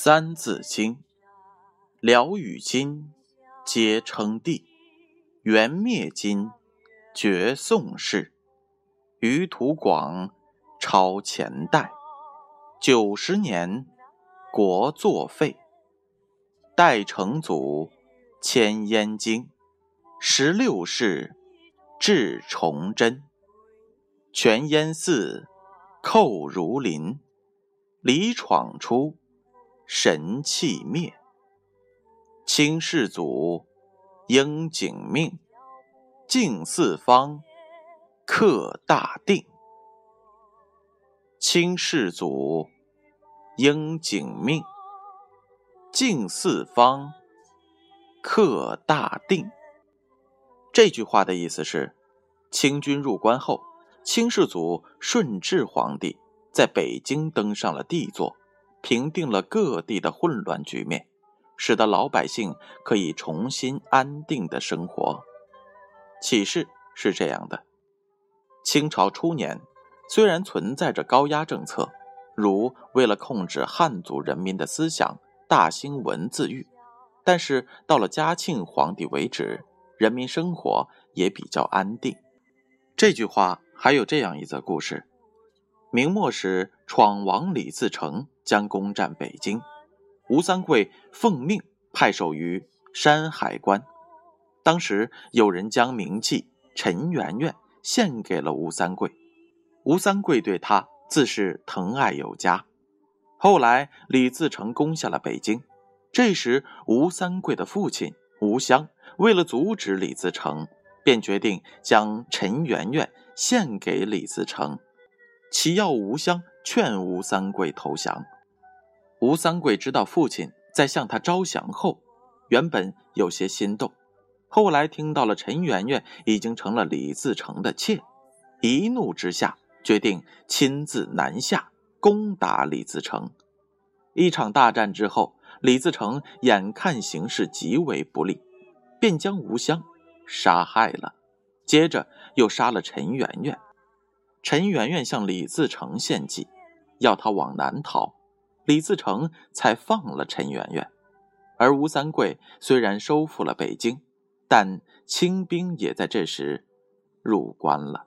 三字经，辽与金皆称帝，元灭金，绝宋氏，余土广超前代。九十年，国作废。代成祖迁燕京，十六世至崇祯，全燕寺寇如林，李闯出。神气灭，清世祖应景命，敬四方克大定。清世祖应景命，敬四方克大定。这句话的意思是，清军入关后，清世祖顺治皇帝在北京登上了帝座。平定了各地的混乱局面，使得老百姓可以重新安定的生活。启示是这样的：清朝初年，虽然存在着高压政策，如为了控制汉族人民的思想，大兴文字狱，但是到了嘉庆皇帝为止，人民生活也比较安定。这句话还有这样一则故事。明末时，闯王李自成将攻占北京，吴三桂奉命派守于山海关。当时有人将名妓陈圆圆献给了吴三桂，吴三桂对他自是疼爱有加。后来李自成攻下了北京，这时吴三桂的父亲吴襄为了阻止李自成，便决定将陈圆圆献给李自成。其要吴襄劝吴三桂投降。吴三桂知道父亲在向他招降后，原本有些心动，后来听到了陈圆圆已经成了李自成的妾，一怒之下决定亲自南下攻打李自成。一场大战之后，李自成眼看形势极为不利，便将吴襄杀害了，接着又杀了陈圆圆。陈圆圆向李自成献计，要他往南逃，李自成才放了陈圆圆。而吴三桂虽然收复了北京，但清兵也在这时入关了。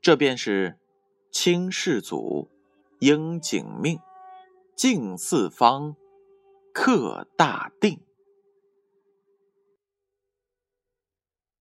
这便是清世祖应景命，敬四方，克大定。